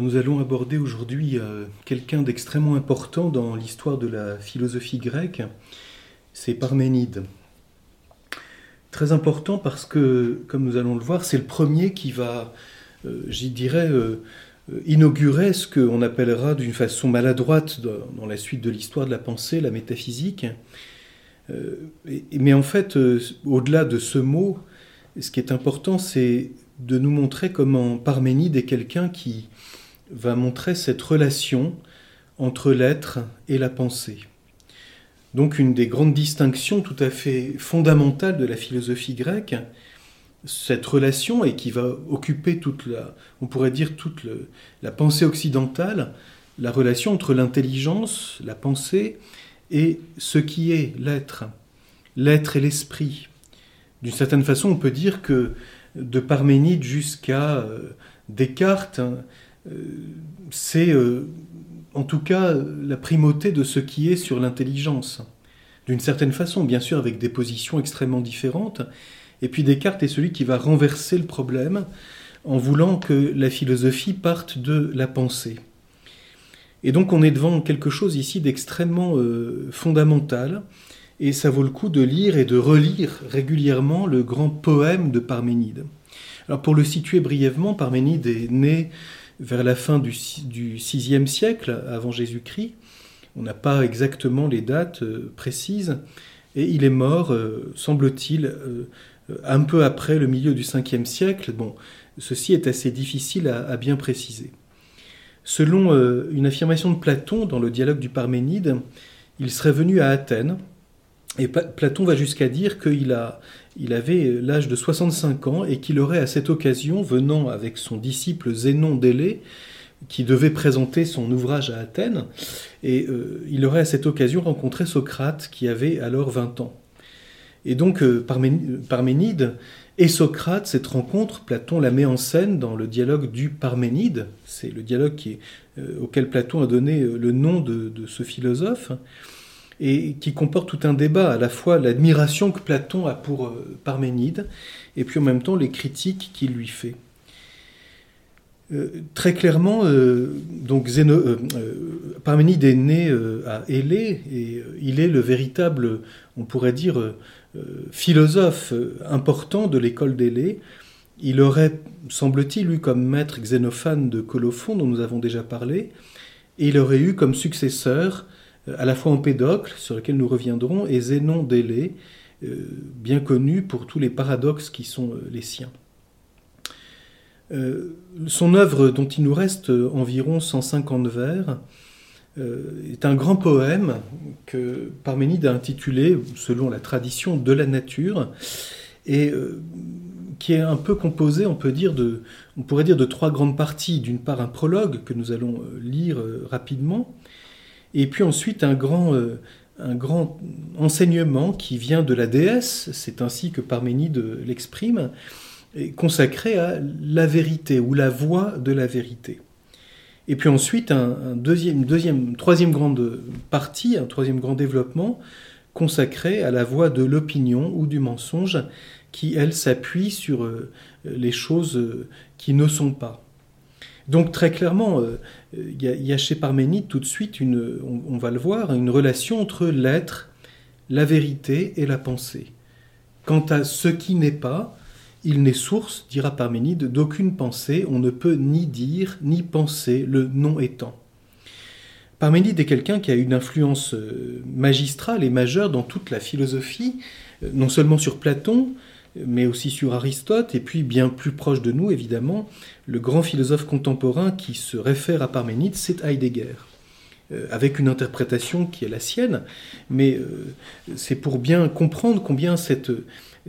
Nous allons aborder aujourd'hui euh, quelqu'un d'extrêmement important dans l'histoire de la philosophie grecque, c'est Parménide. Très important parce que, comme nous allons le voir, c'est le premier qui va, euh, j'y dirais, euh, inaugurer ce qu'on appellera d'une façon maladroite dans, la suite de l'histoire de la pensée, la métaphysique. mais en fait, au-delà de ce mot, ce qui est important, c'est de nous montrer comment Parménide est quelqu'un qui, va montrer cette relation entre l'être et la pensée. Donc une des grandes distinctions tout à fait fondamentales de la philosophie grecque, cette relation et qui va occuper toute la, on pourrait dire toute la pensée occidentale, la relation entre l'intelligence, la pensée et ce qui est l'être, l'être et l'esprit. D'une certaine façon, on peut dire que de Parménide jusqu'à euh, Descartes, euh, c'est euh, en tout cas la primauté de ce qui est sur l'intelligence. D'une certaine façon, bien sûr, avec des positions extrêmement différentes. Et puis Descartes est celui qui va renverser le problème en voulant que la philosophie parte de la pensée. Et donc on est devant quelque chose ici d'extrêmement euh, fondamental, et ça vaut le coup de lire et de relire régulièrement le grand poème de Parménide. Alors pour le situer brièvement, Parménide est né vers la fin du, VIe siècle avant Jésus-Christ. On n'a pas exactement les dates euh, précises. Et il est mort, euh, semble-t-il, euh, un peu après le milieu du 5e siècle. Bon, ceci est assez difficile à, bien préciser. Selon une affirmation de Platon dans le dialogue du Parménide, il serait venu à Athènes et Platon va jusqu'à dire qu'il avait l'âge de 65 ans et qu'il aurait à cette occasion, venant avec son disciple Zénon d'Élée, qui devait présenter son ouvrage à Athènes, et euh, il aurait à cette occasion rencontré Socrate, qui avait alors 20 ans. Et donc euh, Parménide et Socrate, cette rencontre, Platon la met en scène dans le dialogue du Parménide, c'est le dialogue euh, auquel Platon a donné le nom de ce philosophe et qui comporte tout un débat, à la fois l'admiration que Platon a pour euh, Parménide, et puis en même temps les critiques qu'il lui fait. Euh, très clairement, euh, donc Parménide est né à Élée et il est le véritable, on pourrait dire, philosophe important de l'école d'Élée. Il aurait, semble-t-il, eu comme maître Xénophane de Colophon, dont nous avons déjà parlé, et il aurait eu comme successeur à la fois Empédocle, sur lequel nous reviendrons, et Zénon d'Élée, euh, bien connu pour tous les paradoxes qui sont euh, les siens. son œuvre, dont il nous reste environ 150 vers, est un grand poème que Parménide a intitulé, selon la tradition, De la nature, et qui est un peu composé, on peut dire, on pourrait dire de trois grandes parties. D'une part, un prologue que nous allons lire rapidement, et puis ensuite un grand, euh, un grand enseignement qui vient de la déesse, c'est ainsi que Parménide l'exprime, consacré à la vérité ou la voie de la vérité. Et puis ensuite un, deuxième, deuxième, troisième grande partie, un troisième grand développement consacré à la voie de l'opinion ou du mensonge, qui elle s'appuie sur euh, les choses qui ne sont pas. Donc très clairement, euh, il y, a chez Parménide tout de suite, on, va le voir, une relation entre l'être, la vérité et la pensée. Quant à ce qui n'est pas, il n'est source, dira Parménide, d'aucune pensée, on ne peut ni dire ni penser, le non étant. Parménide est quelqu'un qui a une influence euh, magistrale et majeure dans toute la philosophie, euh, non seulement sur Platon, mais aussi sur Aristote, et puis bien plus proche de nous, évidemment, le grand philosophe contemporain qui se réfère à Parménide, c'est Heidegger, euh, avec une interprétation qui est la sienne, mais euh, c'est pour bien comprendre combien cette,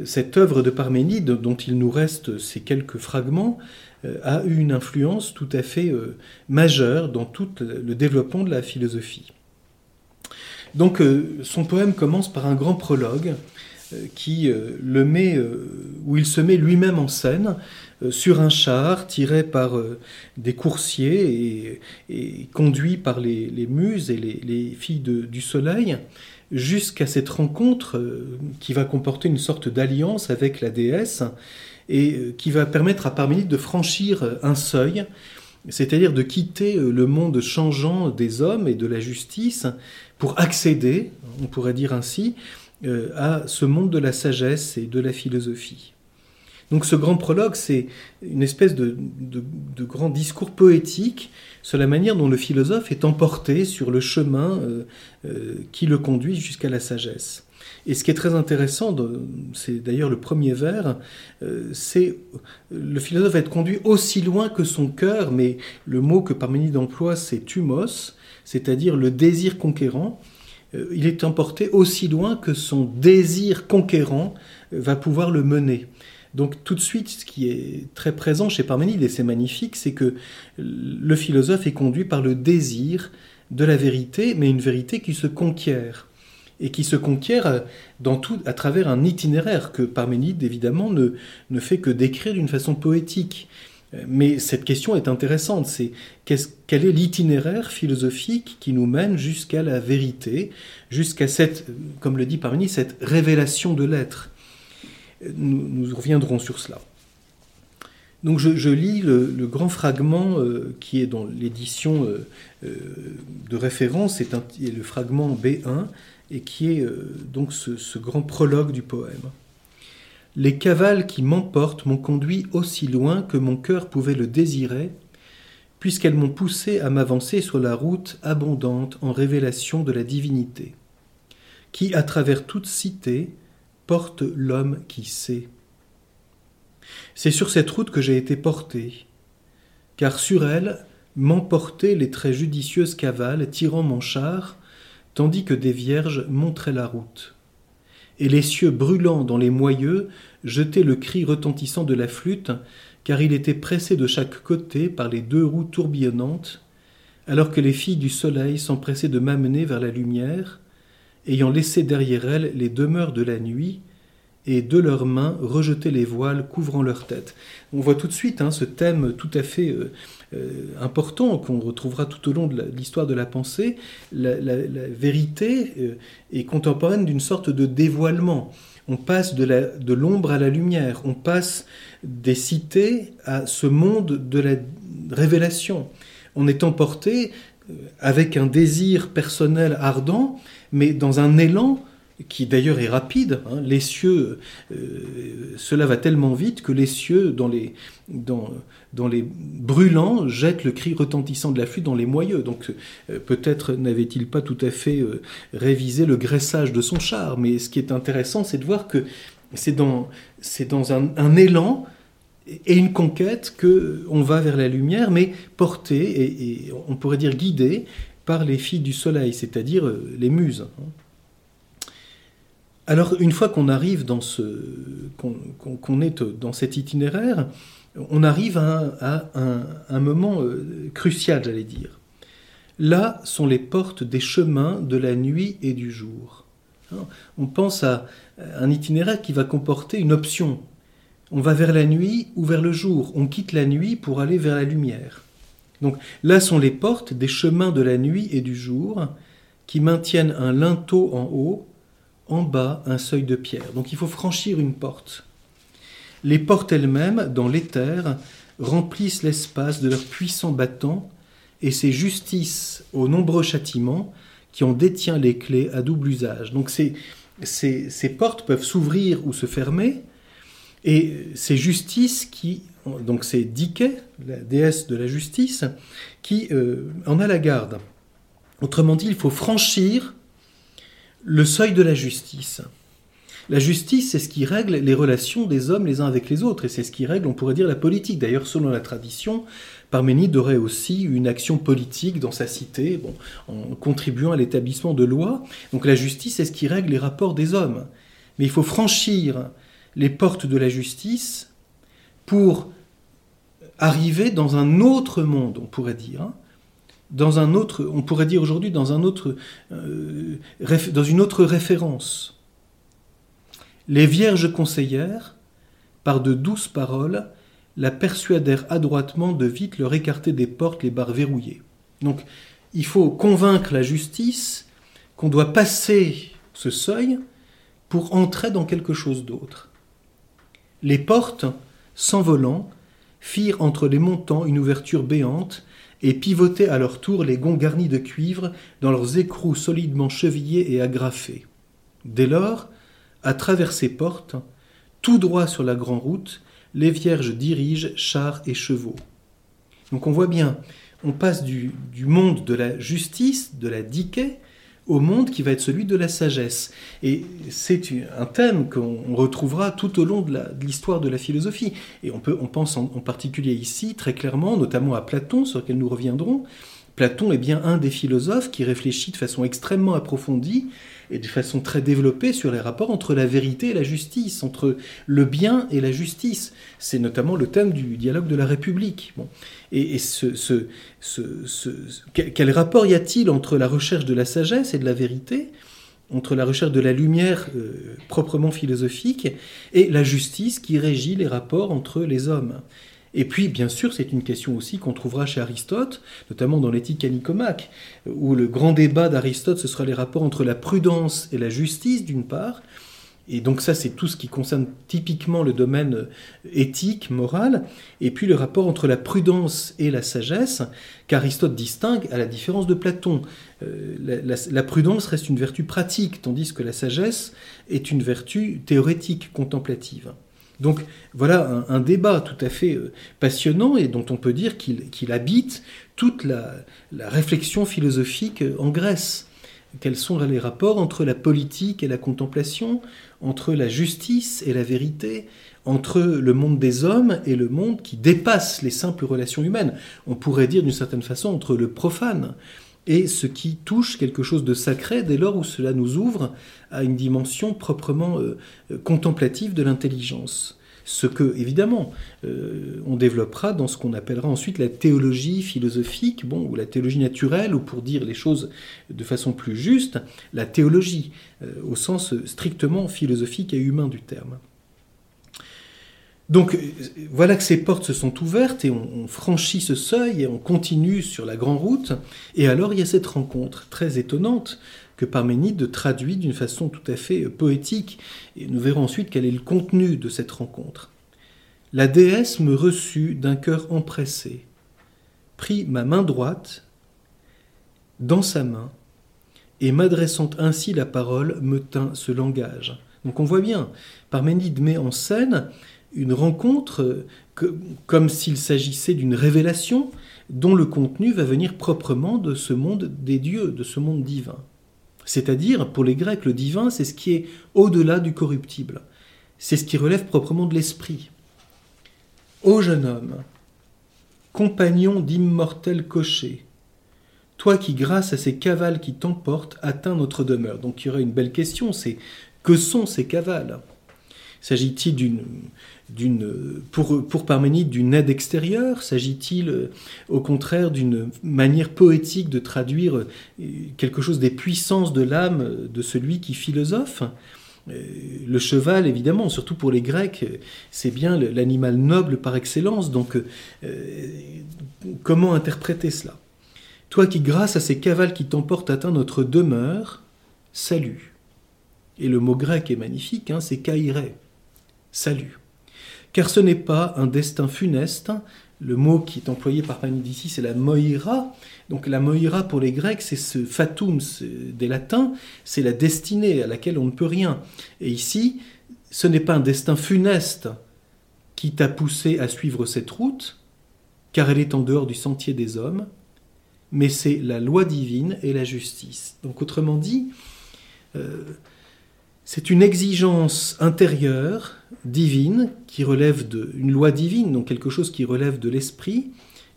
cette œuvre de Parménide, dont il nous reste ces quelques fragments, euh, a eu une influence tout à fait majeure dans tout le développement de la philosophie. Donc son poème commence par un grand prologue qui le met, où il se met lui-même en scène sur un char tiré par des coursiers et, conduit par les, muses et les, filles du soleil jusqu'à cette rencontre qui va comporter une sorte d'alliance avec la déesse et euh, qui va permettre à Parménide de franchir euh, un seuil, c'est-à-dire de quitter euh, le monde changeant des hommes et de la justice pour accéder, on pourrait dire ainsi, à ce monde de la sagesse et de la philosophie. Donc ce grand prologue, c'est une espèce de, grand discours poétique sur la manière dont le philosophe est emporté sur le chemin qui le conduit jusqu'à la sagesse. Et ce qui est très intéressant, c'est d'ailleurs le premier vers, euh, c'est le philosophe va être conduit aussi loin que son cœur, mais le mot que Parménide emploie, c'est thumos, c'est-à-dire le désir conquérant. Euh, il est emporté aussi loin que son désir conquérant euh, va pouvoir le mener. Donc tout de suite, ce qui est très présent chez Parménide, et c'est magnifique, c'est que le philosophe est conduit par le désir de la vérité, mais une vérité qui se conquiert et qui se conquiert euh, dans tout, à travers un itinéraire que Parménide, évidemment, ne, ne fait que décrire d'une façon poétique. Euh, mais cette question est intéressante, c'est quel est l'itinéraire philosophique qui nous mène jusqu'à la vérité, jusqu'à cette, comme le dit Parménide, cette révélation de l'être. Nous, reviendrons sur cela. Donc je, lis le, grand fragment euh, qui est dans l'édition de référence, c'est le fragment B1, et qui est euh, donc ce, grand prologue du poème. Les cavales qui m'emportent m'ont conduit aussi loin que mon cœur pouvait le désirer, puisqu'elles m'ont poussé à m'avancer sur la route abondante en révélation de la divinité, qui, à travers toute cité, porte l'homme qui sait. C'est sur cette route que j'ai été porté, car sur elle m'emportaient les très judicieuses cavales tirant mon char tandis que des vierges montraient la route. Et les cieux brûlants dans les moyeux jetaient le cri retentissant de la flûte, car il était pressé de chaque côté par les deux roues tourbillonnantes, alors que les filles du soleil s'empressaient de m'amener vers la lumière, ayant laissé derrière elles les demeures de la nuit, et de leurs mains rejetaient les voiles couvrant leur tête. On voit tout de suite hein, ce thème tout à fait euh, important qu'on retrouvera tout au long de l'histoire de la pensée, la, vérité euh, est contemporaine d'une sorte de dévoilement. On passe de l'ombre à la lumière, on passe des cités à ce monde de la révélation. On est emporté euh, avec un désir personnel ardent, mais dans un élan qui d'ailleurs est rapide. Hein. Les cieux, cela va tellement vite que les cieux, dans les, dans, dans les brûlants, jette le cri retentissant de la flûte dans les moyeux. Donc euh, peut-être n'avait-il pas tout à fait euh, révisé le graissage de son char, mais ce qui est intéressant, c'est de voir que c'est dans, c'est dans un, élan et une conquête que on va vers la lumière, mais porté et, on pourrait dire guidé par les filles du soleil, c'est-à-dire euh, les muses. Alors une fois qu'on arrive dans ce, qu'on est dans cet itinéraire, on arrive à, un, moment euh, crucial, j'allais dire. Là sont les portes des chemins de la nuit et du jour. Hein, on pense à un itinéraire qui va comporter une option. On va vers la nuit ou vers le jour. On quitte la nuit pour aller vers la lumière. Donc là sont les portes des chemins de la nuit et du jour qui maintiennent un linteau en haut, en bas un seuil de pierre. Donc il faut franchir une porte. Les portes elles-mêmes, dans l'éther, remplissent l'espace de leurs puissants battants, et c'est justice aux nombreux châtiments qui en détient les clés à double usage. Donc ces, portes peuvent s'ouvrir ou se fermer, et c'est justice qui, donc c'est Dike, la déesse de la justice, qui euh, en a la garde. Autrement dit, il faut franchir le seuil de la justice. La justice, c'est ce qui règle les relations des hommes les uns avec les autres, et c'est ce qui règle, on pourrait dire, la politique. D'ailleurs, selon la tradition, Parménide aurait aussi une action politique dans sa cité, en contribuant à l'établissement de lois. Donc la justice, c'est ce qui règle les rapports des hommes. Mais il faut franchir les portes de la justice pour arriver dans un autre monde, on pourrait dire, hein. dans un autre, on pourrait dire aujourd'hui dans un autre, euh, dans une autre référence. Les vierges conseillères, par de douces paroles, la persuadèrent adroitement de vite leur écarter des portes les barres verrouillées. Donc, il faut convaincre la justice qu'on doit passer ce seuil pour entrer dans quelque chose d'autre. Les portes, s'envolant, firent entre les montants une ouverture béante, et pivotaient à leur tour les gonds garnis de cuivre dans leurs écrous solidement chevillés et agrafés. Dès lors, à travers ces portes, tout droit sur la grande route, les vierges dirigent chars et chevaux. Donc on voit bien, on passe du, monde de la justice, de la diquet, au monde qui va être celui de la sagesse. Et c'est un thème qu'on retrouvera tout au long de l'histoire de, la philosophie. Et on, peut, on pense en, particulier ici, très clairement, notamment à Platon, sur lequel nous reviendrons. Platon est bien un des philosophes qui réfléchit de façon extrêmement approfondie et de façon très développée sur les rapports entre la vérité et la justice, entre le bien et la justice. C'est notamment le thème du dialogue de la République. Bon. Et, quel rapport y a-t-il entre la recherche de la sagesse et de la vérité entre la recherche de la lumière euh, proprement philosophique et la justice qui régit les rapports entre les hommes? Et puis, bien sûr, c'est une question aussi qu'on trouvera chez Aristote, notamment dans l'éthique à Nicomaque, où le grand débat d'Aristote, ce sera les rapports entre la prudence et la justice, d'une part, et donc ça, c'est tout ce qui concerne typiquement le domaine éthique, moral, et puis le rapport entre la prudence et la sagesse, qu'Aristote distingue à la différence de Platon. Euh, la, la, prudence reste une vertu pratique, tandis que la sagesse est une vertu théorétique, contemplative. Donc voilà un, débat tout à fait euh, passionnant et dont on peut dire qu'il habite toute la, réflexion philosophique euh, en Grèce. Quels sont les rapports entre la politique et la contemplation, entre la justice et la vérité, entre le monde des hommes et le monde qui dépasse les simples relations humaines? On pourrait dire d'une certaine façon entre le profane et ce qui touche quelque chose de sacré dès lors où cela nous ouvre à une dimension proprement euh, contemplative de l'intelligence. Ce que, évidemment, euh, on développera dans ce qu'on appellera ensuite la théologie philosophique, bon, ou la théologie naturelle, ou pour dire les choses de façon plus juste, la théologie, euh, au sens strictement philosophique et humain du terme. Donc voilà que ces portes se sont ouvertes et on, franchit ce seuil et on continue sur la grande route. Et alors il y a cette rencontre très étonnante que Parménide traduit d'une façon tout à fait poétique. Et nous verrons ensuite quel est le contenu de cette rencontre. La déesse me reçut d'un cœur empressé, prit ma main droite dans sa main, et m'adressant ainsi la parole, me tint ce langage. Donc on voit bien, Parménide met en scène une rencontre comme s'il s'agissait d'une révélation dont le contenu va venir proprement de ce monde des dieux, de ce monde divin. C'est-à-dire, pour les Grecs, le divin, c'est ce qui est au-delà du corruptible. C'est ce qui relève proprement de l'esprit. Ô jeune homme, compagnon d'immortel cocher, toi qui, grâce à ces cavales qui t'emportent, atteins notre demeure. Donc il y aurait une belle question, c'est que sont ces cavales? S'agit-il d'une, pour, pour Parménide d'une aide extérieure? S'agit-il au contraire d'une manière poétique de traduire euh, quelque chose des puissances de l'âme de celui qui philosophe? Euh, le cheval, évidemment, surtout pour les Grecs, c'est bien l'animal noble par excellence. Donc, euh, comment interpréter cela? Toi qui, grâce à ces cavales qui t'emportent, atteint notre demeure, salut. Et le mot grec est magnifique, hein, c'est kairé salut. Car ce n'est pas un destin funeste, le mot qui est employé par Parménide ici, c'est la moira. Donc la moira pour les Grecs, c'est ce fatum des Latins, c'est la destinée à laquelle on ne peut rien. Et ici, ce n'est pas un destin funeste qui t'a poussé à suivre cette route, car elle est en dehors du sentier des hommes, mais c'est la loi divine et la justice. Donc autrement dit, euh, c'est une exigence intérieure, divine, qui relève d'une loi divine, donc quelque chose qui relève de l'esprit,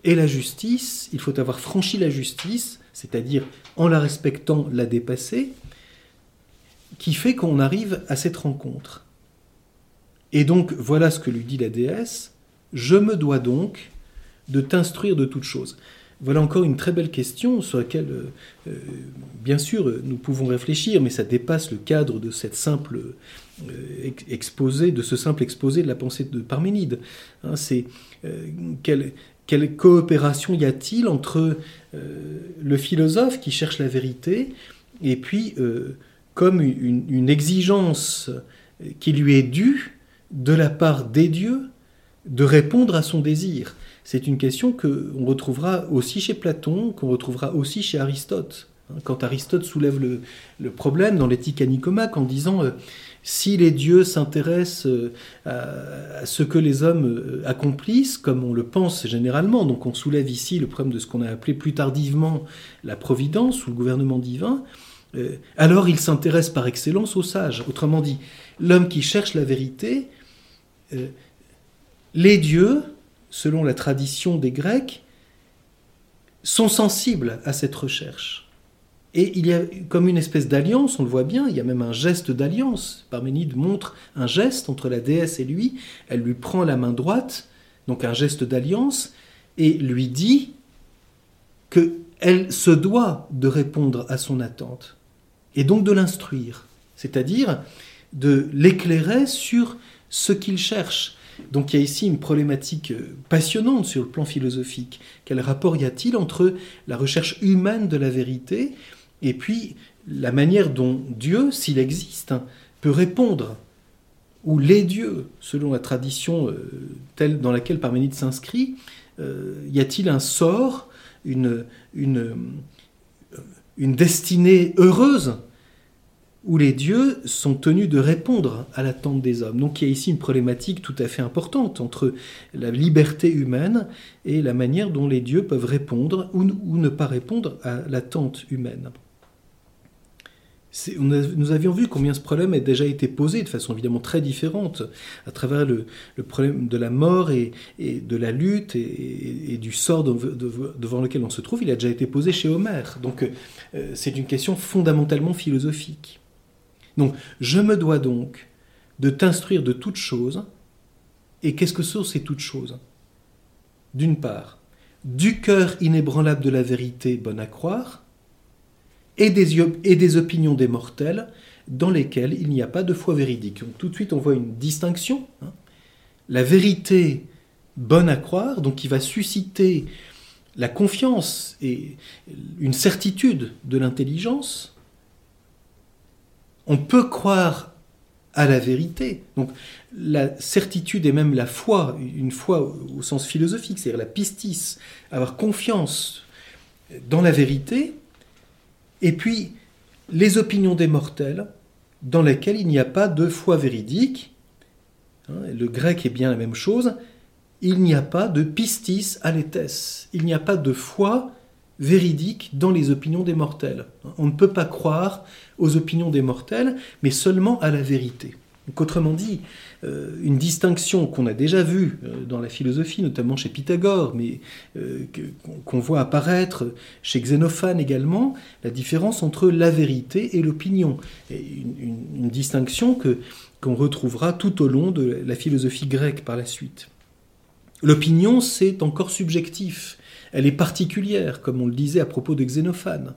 et la justice, il faut avoir franchi la justice, c'est-à-dire en la respectant la dépasser, qui fait qu'on arrive à cette rencontre. Et donc, voilà ce que lui dit la déesse, je me dois donc de t'instruire de toutes choses. Voilà encore une très belle question sur laquelle, euh, euh, bien sûr, nous pouvons réfléchir, mais ça dépasse le cadre de euh, exposé, de ce simple exposé de la pensée de Parménide. Hein, c'est quelle, coopération y a-t-il entre le philosophe qui cherche la vérité et puis comme une exigence qui lui est due de la part des dieux de répondre à son désir c'est une question qu'on retrouvera aussi chez Platon, qu'on retrouvera aussi chez Aristote. Hein, quand Aristote soulève le, problème dans l'éthique à Nicomaque en disant euh, si les dieux s'intéressent euh, à, ce que les hommes euh, accomplissent, comme on le pense généralement, donc on soulève ici le problème de ce qu'on a appelé plus tardivement la providence ou le gouvernement divin, alors ils s'intéressent par excellence aux sages. Autrement dit, l'homme qui cherche la vérité, les dieux selon la tradition des Grecs, sont sensibles à cette recherche. Et il y a comme une espèce d'alliance, on le voit bien, il y a même un geste d'alliance. Parménide montre un geste entre la déesse et lui, elle lui prend la main droite, donc un geste d'alliance, et lui dit qu'elle se doit de répondre à son attente, et donc de l'instruire, c'est-à-dire de l'éclairer sur ce qu'il cherche. Donc il y a ici une problématique euh, passionnante sur le plan philosophique. Quel rapport y a-t-il entre la recherche humaine de la vérité et puis la manière dont Dieu, s'il existe, peut répondre ou les dieux, selon la tradition euh, telle dans laquelle Parménide s'inscrit, euh, y a-t-il un sort, une destinée heureuse où les dieux sont tenus de répondre à l'attente des hommes. Donc il y a ici une problématique tout à fait importante entre la liberté humaine et la manière dont les dieux peuvent répondre ou, ne pas répondre à l'attente humaine. nous avions vu combien ce problème a déjà été posé de façon évidemment très différente à travers le, problème de la mort et, de la lutte et, du sort devant lequel on se trouve. Il a déjà été posé chez Homère. Donc euh, c'est une question fondamentalement philosophique. Donc, je me dois donc de t'instruire de toutes choses. Et qu'est-ce que sont ces toutes choses? D'une part, du cœur inébranlable de la vérité bonne à croire, et des, opinions des mortels dans lesquelles il n'y a pas de foi véridique. tout de suite, on voit une distinction. Hein. La vérité bonne à croire, donc qui va susciter la confiance et une certitude de l'intelligence, on peut croire à la vérité. Donc la certitude et même la foi, une foi au sens philosophique, c'est-à-dire la pistis, avoir confiance dans la vérité, et puis les opinions des mortels, dans lesquelles il n'y a pas de foi véridique. Hein, le grec est bien la même chose. Il n'y a pas de pistis aletes. Il n'y a pas de foi véridique dans les opinions des mortels. On ne peut pas croire aux opinions des mortels, mais seulement à la vérité. Autrement dit, euh, une distinction qu'on a déjà vue euh, dans la philosophie, notamment chez Pythagore, mais euh, qu'on voit apparaître chez Xénophane également, la différence entre la vérité et l'opinion. Une, une, distinction que, qu'on retrouvera tout au long de la philosophie grecque par la suite. L'opinion, c'est encore subjectif. Elle est particulière, comme on le disait à propos de Xénophane.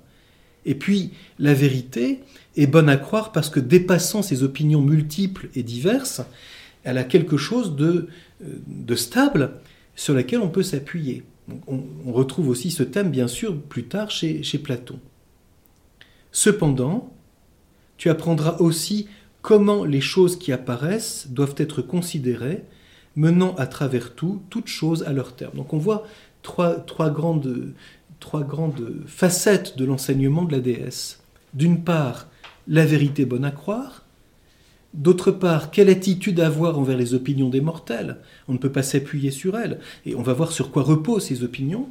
Et puis, la vérité est bonne à croire parce que dépassant ses opinions multiples et diverses, elle a quelque chose de, euh, stable sur lequel on peut s'appuyer. On, retrouve aussi ce thème, bien sûr, plus tard chez, chez Platon. Cependant, tu apprendras aussi comment les choses qui apparaissent doivent être considérées, menant à travers tout toutes choses à leur terme. Donc on voit trois, trois grandes trois grandes facettes de l'enseignement de la déesse. D'une part, la vérité bonne à croire. D'autre part, quelle attitude avoir envers les opinions des mortels On ne peut pas s'appuyer sur elles. Et on va voir sur quoi reposent ces opinions.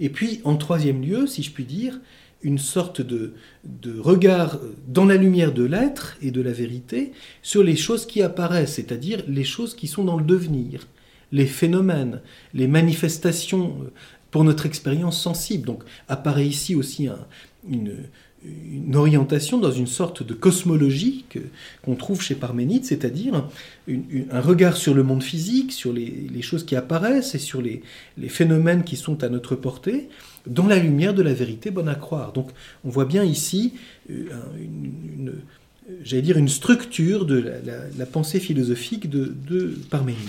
Et puis, en troisième lieu, si je puis dire, une sorte de, de regard dans la lumière de l'être et de la vérité sur les choses qui apparaissent, c'est-à-dire les choses qui sont dans le devenir, les phénomènes, les manifestations pour notre expérience sensible. Donc apparaît ici aussi une, orientation dans une sorte de cosmologie qu'on trouve chez Parménide, c'est-à-dire un regard sur le monde physique, sur les, choses qui apparaissent et sur les, phénomènes qui sont à notre portée, dans la lumière de la vérité bonne à croire. Donc on voit bien ici euh, une, j'allais dire une structure de la, pensée philosophique de Parménide.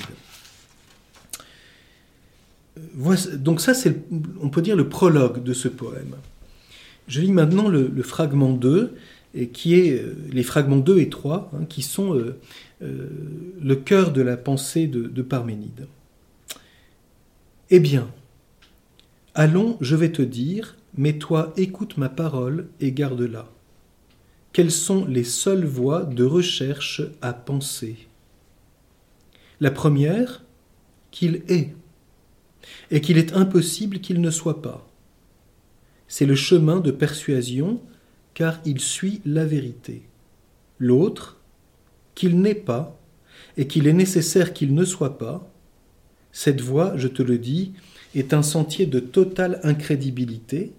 Donc ça, c'est, on peut dire, le prologue de ce poème. Je lis maintenant le, fragment 2, et qui est euh, les fragments 2 et 3, hein, qui sont euh, euh, le cœur de la pensée de Parménide. Eh bien, allons, je vais te dire, mais toi écoute ma parole et garde-la. Quelles sont les seules voies de recherche à penser? La première, qu'il est, et qu'il est impossible qu'il ne soit pas c'est le chemin de persuasion, car il suit la vérité. L'autre, qu'il n'est pas, et qu'il est nécessaire qu'il ne soit pas, cette voie, je te le dis, est un sentier de totale incrédibilité,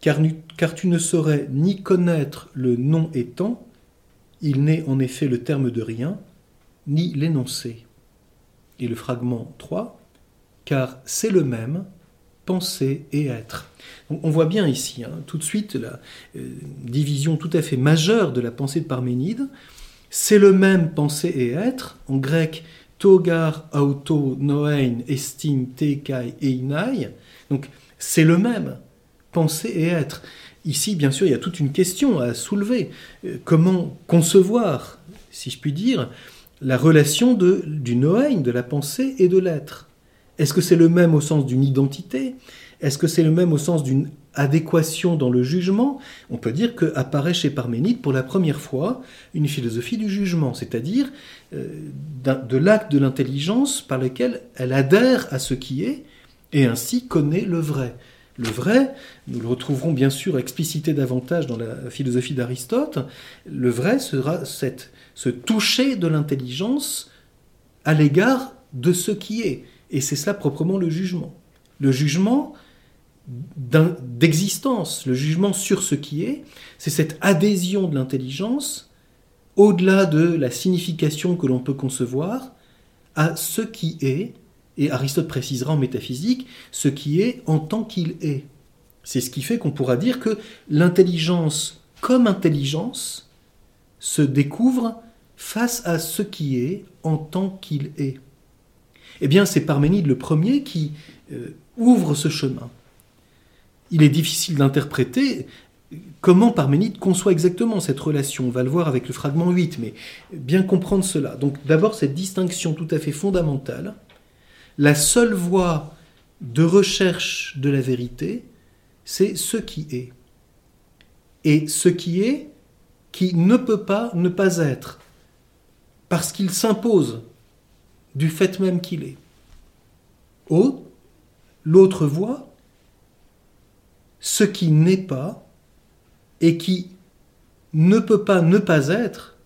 car, tu ne saurais ni connaître le nom étant, il n'est en effet le terme de rien, ni l'énoncé. Et le fragment 3, car c'est le même, penser et être. on voit bien ici, hein, tout de suite, la euh, division tout à fait majeure de la pensée de Parménide. C'est le même penser et être, en grec, togar, auto, noein, estime, tekai, einai. Donc, c'est le même, penser et être. Ici, bien sûr, il y a toute une question à soulever. Euh, comment concevoir, si je puis dire, la relation du noein, de la pensée et de l'être? Est-ce que c'est le même au sens d'une identité? Est-ce que c'est le même au sens d'une adéquation dans le jugement? On peut dire qu'apparaît chez Parménide pour la première fois une philosophie du jugement, c'est-à-dire euh, de l'acte de l'intelligence par lequel elle adhère à ce qui est et ainsi connaît le vrai. Le vrai, nous le retrouverons bien sûr explicité davantage dans la philosophie d'Aristote, le vrai sera ce toucher de l'intelligence à l'égard de ce qui est. Et c'est cela proprement le jugement. Le jugement d'existence, le jugement sur ce qui est, c'est cette adhésion de l'intelligence au-delà de la signification que l'on peut concevoir à ce qui est, et Aristote précisera en métaphysique, ce qui est en tant qu'il est. C'est ce qui fait qu'on pourra dire que l'intelligence comme intelligence se découvre face à ce qui est en tant qu'il est. Eh bien, c'est Parménide le premier qui euh, ouvre ce chemin. Il est difficile d'interpréter comment Parménide conçoit exactement cette relation. On va le voir avec le fragment 8, mais bien comprendre cela. Donc d'abord cette distinction tout à fait fondamentale. La seule voie de recherche de la vérité, c'est ce qui est. Et ce qui est, qui ne peut pas ne pas être, parce qu'il s'impose du fait même qu'il est. Ou l'autre voie, ce qui n'est pas et qui ne peut pas ne pas être,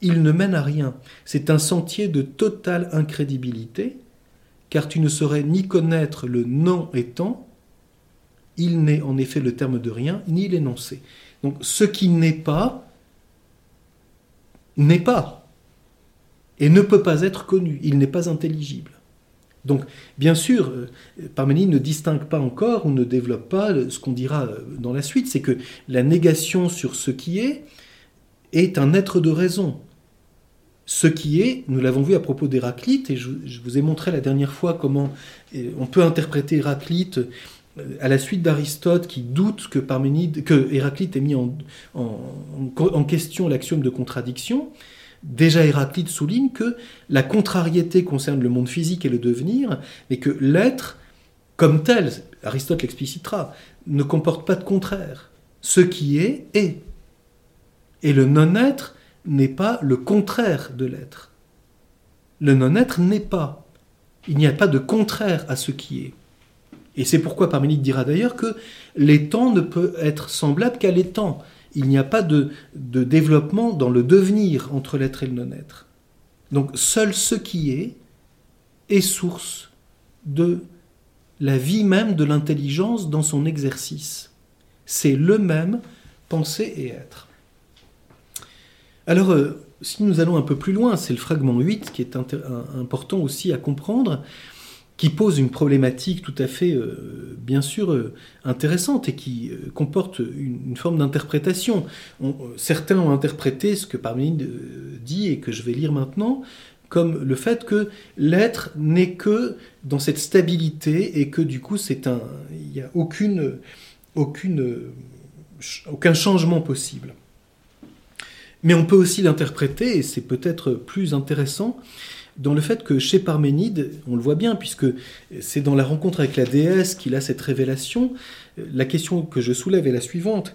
il ne mène à rien. C'est un sentier de totale incrédibilité, car tu ne saurais ni connaître le non étant, il n'est en effet le terme de rien, ni l'énoncé. Donc ce qui n'est pas, n'est pas et ne peut pas être connu, il n'est pas intelligible. Donc, bien sûr, euh, Parménide ne distingue pas encore ou ne développe pas ce qu'on dira euh, dans la suite, c'est que la négation sur ce qui est est un être de raison. Ce qui est, nous l'avons vu à propos d'Héraclite, et je, vous ai montré la dernière fois comment euh, on peut interpréter Héraclite à la suite d'Aristote qui doute que, Héraclite ait mis en question l'axiome de contradiction. Déjà Héraclite souligne que la contrariété concerne le monde physique et le devenir, mais que l'être, comme tel, Aristote l'explicitera, ne comporte pas de contraire. Ce qui est, est. Et le non-être n'est pas le contraire de l'être. Le non-être n'est pas. Il n'y a pas de contraire à ce qui est. Et c'est pourquoi Parménide dira d'ailleurs que l'étang ne peut être semblable qu'à l'étang il n'y a pas de, développement dans le devenir entre l'être et le non-être. Donc seul ce qui est est source de la vie même de l'intelligence dans son exercice. C'est le même penser et être. Alors, euh, si nous allons un peu plus loin, c'est le fragment 8 qui est important aussi à comprendre, qui pose une problématique tout à fait, euh, bien sûr, euh, intéressante et qui comporte une, forme d'interprétation. certains ont interprété ce que Parménide dit et que je vais lire maintenant comme le fait que l'être n'est que dans cette stabilité et que du coup c'est un, il n'y a aucune, aucune, aucun changement possible. Mais on peut aussi l'interpréter, et c'est peut-être plus intéressant, dans le fait que chez Parménide, on le voit bien, puisque c'est dans la rencontre avec la déesse qu'il a cette révélation, la question que je soulève est la suivante.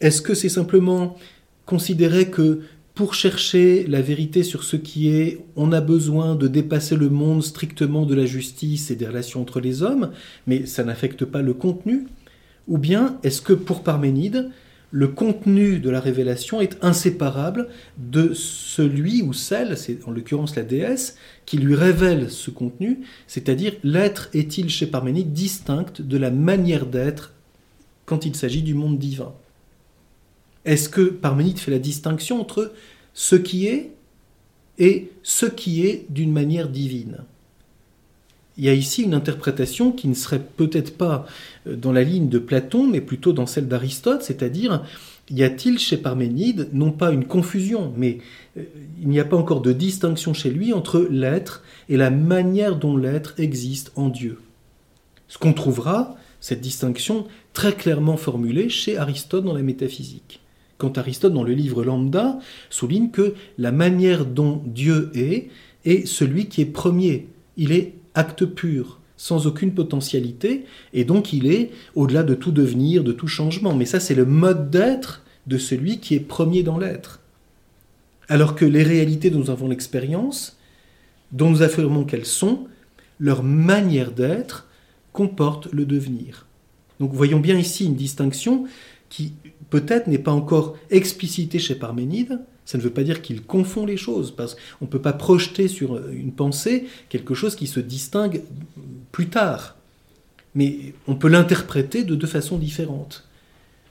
Est-ce que c'est simplement considérer que pour chercher la vérité sur ce qui est, on a besoin de dépasser le monde strictement de la justice et des relations entre les hommes, mais ça n'affecte pas le contenu? Ou bien est-ce que pour Parménide, le contenu de la révélation est inséparable de celui ou celle, c'est en l'occurrence la déesse, qui lui révèle ce contenu, c'est-à-dire l'être est-il chez Parménide distinct de la manière d'être quand il s'agit du monde divin? Est-ce que Parménide fait la distinction entre ce qui est et ce qui est d'une manière divine? Il y a ici une interprétation qui ne serait peut-être pas euh, dans la ligne de Platon, mais plutôt dans celle d'Aristote, c'est-à-dire y a-t-il chez Parménide non pas une confusion, mais euh, il n'y a pas encore de distinction chez lui entre l'être et la manière dont l'être existe en Dieu Ce qu'on trouvera, cette distinction très clairement formulée chez Aristote dans la métaphysique quand Aristote, dans le livre Lambda, souligne que la manière dont Dieu est est celui qui est premier. Il est acte pur, sans aucune potentialité, et donc il est au-delà de tout devenir, de tout changement. Mais ça, c'est le mode d'être de celui qui est premier dans l'être. Alors que les réalités dont nous avons l'expérience, dont nous affirmons qu'elles sont, leur manière d'être comporte le devenir. Donc voyons bien ici une distinction qui peut-être n'est pas encore explicité chez Parménide. Ça ne veut pas dire qu'il confond les choses, parce qu'on ne peut pas projeter sur une pensée quelque chose qui se distingue plus tard. Mais on peut l'interpréter de deux façons différentes.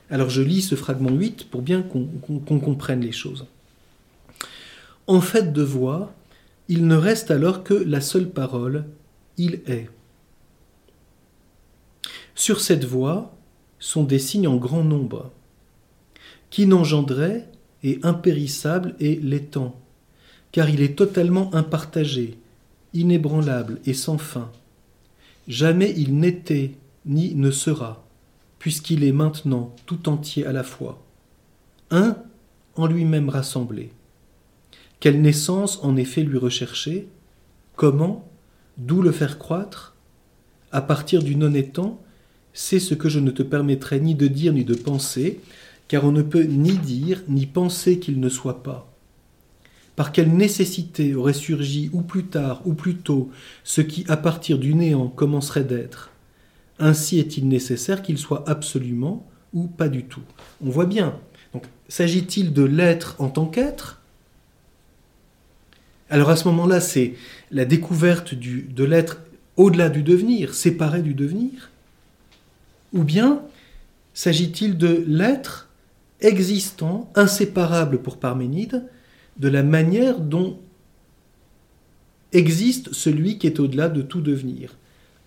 Alors je lis ce fragment 8 pour bien qu'on comprenne les choses. En fait de voix, il ne reste alors que la seule parole, il est. Sur cette voix, sont des signes en grand nombre, qui n'engendrait est impérissable et l'étang, car il est totalement impartagé, inébranlable et sans fin. Jamais il n'était ni ne sera, puisqu'il est maintenant tout entier à la fois. Un en lui-même rassemblé. Quelle naissance en effet lui rechercher? Comment? D'où le faire croître? À partir du non-étant c'est ce que je ne te permettrai ni de dire ni de penser, car on ne peut ni dire ni penser qu'il ne soit pas. Par quelle nécessité aurait surgi ou plus tard ou plus tôt ce qui à partir du néant commencerait d'être? Ainsi est-il nécessaire qu'il soit absolument ou pas du tout. On voit bien. Donc, s'agit-il de l'être en tant qu'être? Alors à ce moment-là, c'est la découverte de l'être au-delà du devenir, séparé du devenir? Ou bien s'agit-il de l'être existant, inséparable pour Parménide, de la manière dont existe celui qui est au-delà de tout devenir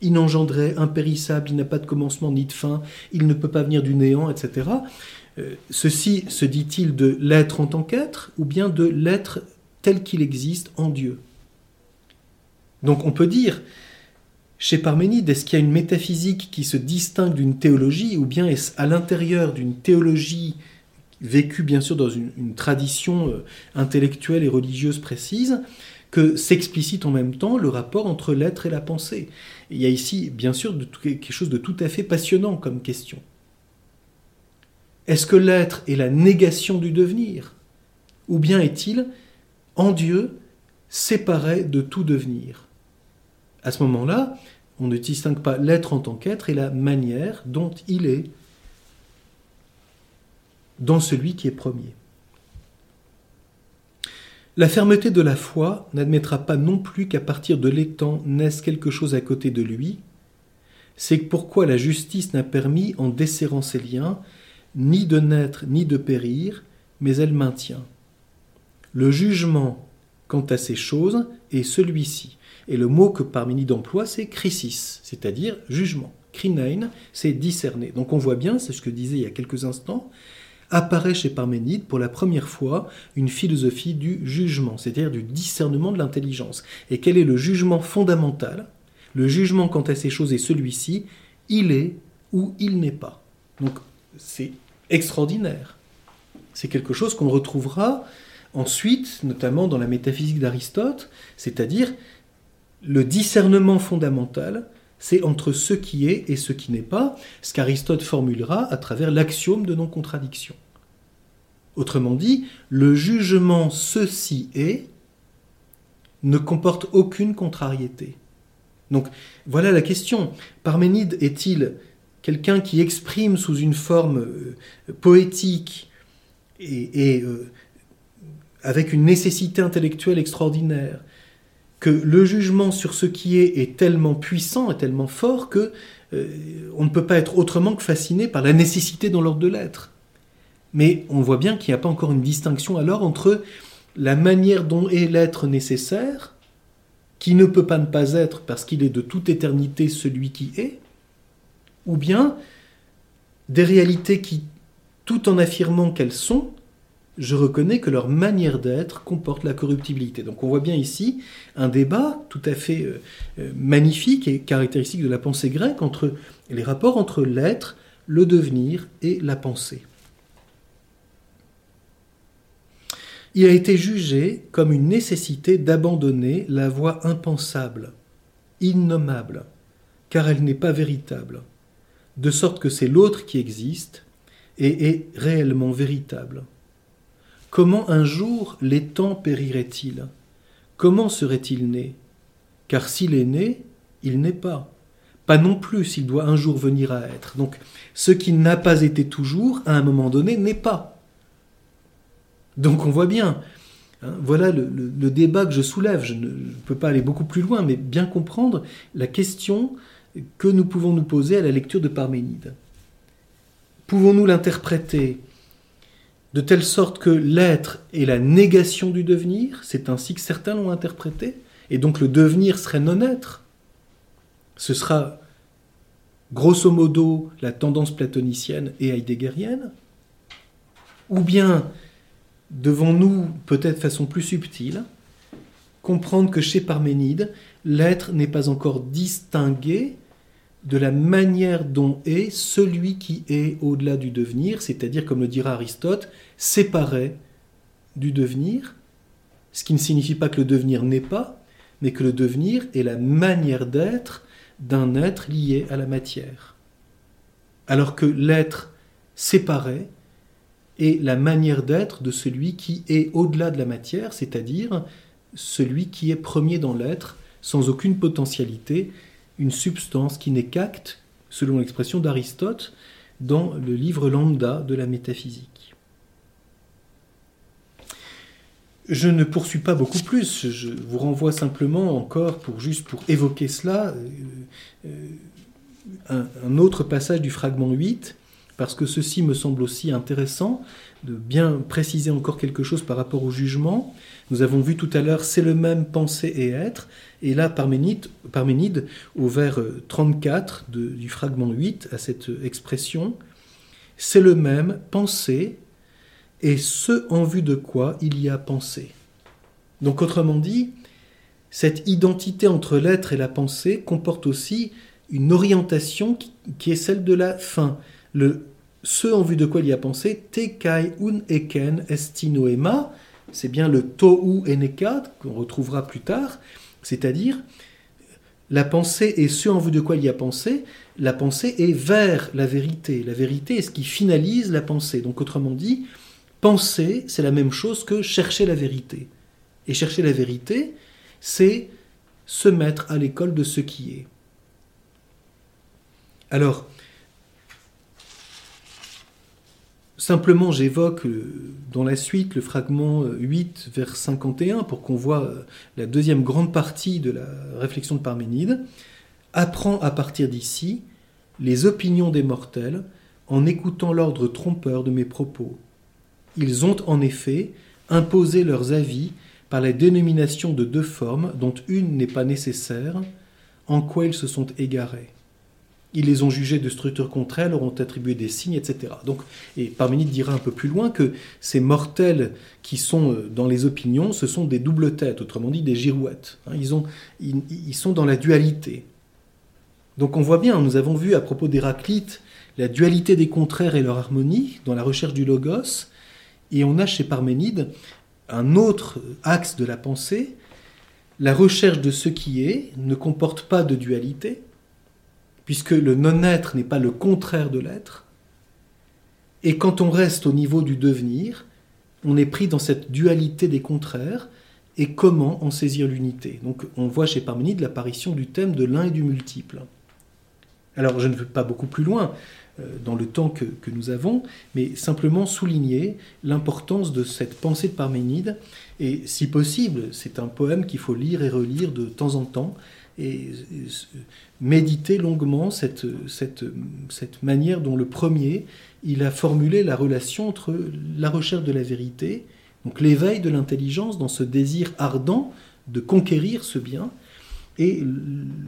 Inengendré, impérissable, il n'a pas de commencement ni de fin, il ne peut pas venir du néant, etc. Euh, ceci se dit-il de l'être en tant qu'être ou bien de l'être tel qu'il existe en Dieu? Donc on peut dire chez Parménide, est-ce qu'il y a une métaphysique qui se distingue d'une théologie, ou bien est-ce à l'intérieur d'une théologie vécue bien sûr dans une, tradition euh, intellectuelle et religieuse précise, que s'explicite en même temps le rapport entre l'être et la pensée. Il y a ici bien sûr quelque chose de tout à fait passionnant comme question. Est-ce que l'être est la négation du devenir? Ou bien est-il, en Dieu, séparé de tout devenir? À ce moment-là, on ne distingue pas l'être en tant qu'être et la manière dont il est dans celui qui est premier. La fermeté de la foi n'admettra pas non plus qu'à partir de l'étang naisse quelque chose à côté de lui. C'est pourquoi la justice n'a permis, en desserrant ses liens, ni de naître ni de périr, mais elle maintient. Le jugement quant à ces choses est celui-ci. Et le mot que Parménide emploie, c'est crisis, c'est-à-dire jugement. Krinein, c'est discerner. Donc on voit bien, c'est ce que disait il y a quelques instants, apparaît chez Parménide pour la première fois une philosophie du jugement, c'est-à-dire du discernement de l'intelligence. Et quel est le jugement fondamental? Le jugement quant à ces choses est celui-ci, il est ou il n'est pas. Donc c'est extraordinaire. C'est quelque chose qu'on retrouvera ensuite, notamment dans la métaphysique d'Aristote, c'est-à-dire le discernement fondamental, c'est entre ce qui est et ce qui n'est pas, ce qu'Aristote formulera à travers l'axiome de non-contradiction. Autrement dit, le jugement ceci est ne comporte aucune contrariété. Donc voilà la question. Parménide est-il quelqu'un qui exprime sous une forme euh, poétique et, euh, avec une nécessité intellectuelle extraordinaire, que le jugement sur ce qui est est tellement puissant et tellement fort que euh, on ne peut pas être autrement que fasciné par la nécessité dans l'ordre de l'être. Mais on voit bien qu'il n'y a pas encore une distinction alors entre la manière dont est l'être nécessaire, qui ne peut pas ne pas être parce qu'il est de toute éternité celui qui est, ou bien des réalités qui, tout en affirmant qu'elles sont, je reconnais que leur manière d'être comporte la corruptibilité. Donc on voit bien ici un débat tout à fait euh, euh, magnifique et caractéristique de la pensée grecque entre les rapports entre l'être, le devenir et la pensée. Il a été jugé comme une nécessité d'abandonner la voie impensable, innommable, car elle n'est pas véritable, de sorte que c'est l'autre qui existe et est réellement véritable. Comment un jour les temps périraient-ils Comment serait-il né? Car s'il est né, il n'est pas. Pas non plus s'il doit un jour venir à être. Donc ce qui n'a pas été toujours, à un moment donné, n'est pas. Donc on voit bien. Hein, voilà le, débat que je soulève. Je ne peux pas aller beaucoup plus loin, mais bien comprendre la question que nous pouvons nous poser à la lecture de Parménide. Pouvons-nous l'interpréter de telle sorte que l'être est la négation du devenir, c'est ainsi que certains l'ont interprété, et donc le devenir serait non-être. Ce sera grosso modo la tendance platonicienne et heideggerienne, ou bien devons-nous, peut-être façon plus subtile, comprendre que chez Parménide, l'être n'est pas encore distingué de la manière dont est celui qui est au-delà du devenir, c'est-à-dire, comme le dira Aristote, séparé du devenir, ce qui ne signifie pas que le devenir n'est pas, mais que le devenir est la manière d'être d'un être lié à la matière. Alors que l'être séparé est la manière d'être de celui qui est au-delà de la matière, c'est-à-dire celui qui est premier dans l'être, sans aucune potentialité, une substance qui n'est qu'acte, selon l'expression d'Aristote, dans le livre Lambda de la métaphysique. Je ne poursuis pas beaucoup plus, je vous renvoie simplement encore, pour, juste pour évoquer cela, euh, euh, un, autre passage du fragment 8, parce que ceci me semble aussi intéressant de bien préciser encore quelque chose par rapport au jugement. Nous avons vu tout à l'heure, c'est le même penser et être. Et là, Parménide, Parménide au vers 34 du fragment 8, à cette expression, c'est le même penser et ce en vue de quoi il y a pensé. Donc autrement dit, cette identité entre l'être et la pensée comporte aussi une orientation qui est celle de la fin. Le ce en vue de quoi il y a pensé, te kai un eken estinoema, c'est bien le tohu eneka qu'on retrouvera plus tard, c'est-à-dire la pensée est ce en vue de quoi il y a pensé, la pensée est vers la vérité. La vérité est ce qui finalise la pensée. Donc autrement dit, penser, c'est la même chose que chercher la vérité. Et chercher la vérité, c'est se mettre à l'école de ce qui est. Alors, Simplement, j'évoque euh, dans la suite le fragment 8 vers 51 pour qu'on voit euh, la deuxième grande partie de la réflexion de Parménide. Apprend à partir d'ici les opinions des mortels en écoutant l'ordre trompeur de mes propos. Ils ont en effet imposé leurs avis par la dénomination de deux formes dont une n'est pas nécessaire, en quoi ils se sont égarés. Ils les ont jugés de structures contraires, leur ont attribué des signes, etc. Donc, et Parménide dira un peu plus loin que ces mortels qui sont euh, dans les opinions, ce sont des doubles têtes, autrement dit des girouettes. Hein. Ils, ils, sont dans la dualité. Donc on voit bien, nous avons vu à propos d'Héraclite la dualité des contraires et leur harmonie dans la recherche du logos, et on a chez Parménide un autre axe de la pensée, la recherche de ce qui est ne comporte pas de dualité, puisque le non-être n'est pas le contraire de l'être. Et quand on reste au niveau du devenir, on est pris dans cette dualité des contraires, et comment en saisir l'unité. Donc on voit chez Parménide l'apparition du thème de l'un et du multiple. Alors je ne veux pas beaucoup plus loin euh, dans le temps que, que nous avons, mais simplement souligner l'importance de cette pensée de Parménide, et si possible, c'est un poème qu'il faut lire et relire de temps en temps, et méditer longuement cette, cette, cette, manière dont le premier, il a formulé la relation entre la recherche de la vérité, donc l'éveil de l'intelligence dans ce désir ardent de conquérir ce bien, et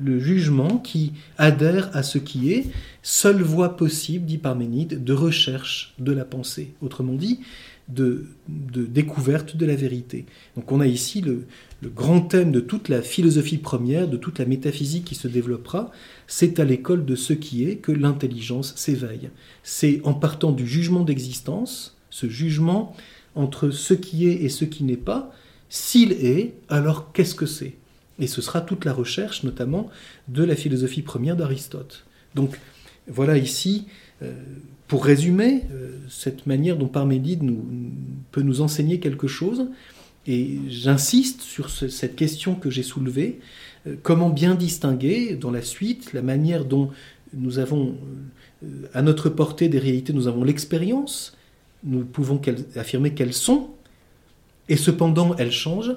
le jugement qui adhère à ce qui est, seule voie possible, dit Parménide, de recherche de la pensée. Autrement dit, de, découverte de la vérité. Donc on a ici le, grand thème de toute la philosophie première, de toute la métaphysique qui se développera, c'est à l'école de ce qui est que l'intelligence s'éveille. C'est en partant du jugement d'existence, ce jugement entre ce qui est et ce qui n'est pas, s'il est, alors qu'est-ce que c'est? Et ce sera toute la recherche notamment de la philosophie première d'Aristote. Donc voilà ici euh, pour résumer, euh, cette manière dont Parménide nous, peut nous enseigner quelque chose, et j'insiste sur cette question que j'ai soulevée, euh, comment bien distinguer dans la suite la manière dont nous avons euh, à notre portée des réalités, nous avons l'expérience, nous pouvons affirmer qu'elles sont, et cependant elles changent,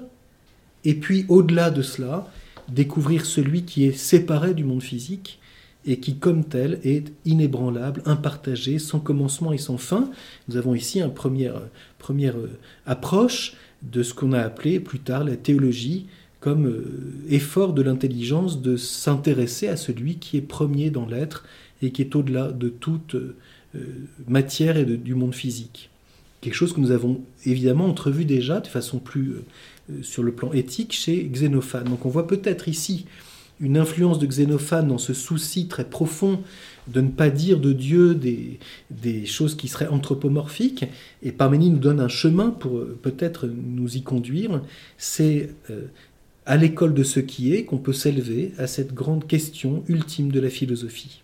et puis au-delà de cela, découvrir celui qui est séparé du monde physique et qui, comme tel, est inébranlable, impartagé, sans commencement et sans fin. Nous avons ici une première, euh, approche de ce qu'on a appelé plus tard la théologie comme euh, effort de l'intelligence de s'intéresser à celui qui est premier dans l'être et qui est au-delà de toute euh, matière et du monde physique. Quelque chose que nous avons évidemment entrevu déjà de façon plus sur le plan éthique chez Xénophane. Donc on voit peut-être ici une influence de Xénophane dans ce souci très profond de ne pas dire de Dieu des, choses qui seraient anthropomorphiques. Et Parménide nous donne un chemin pour euh, peut-être nous y conduire. C'est euh, à l'école de ce qui est qu'on peut s'élever à cette grande question ultime de la philosophie.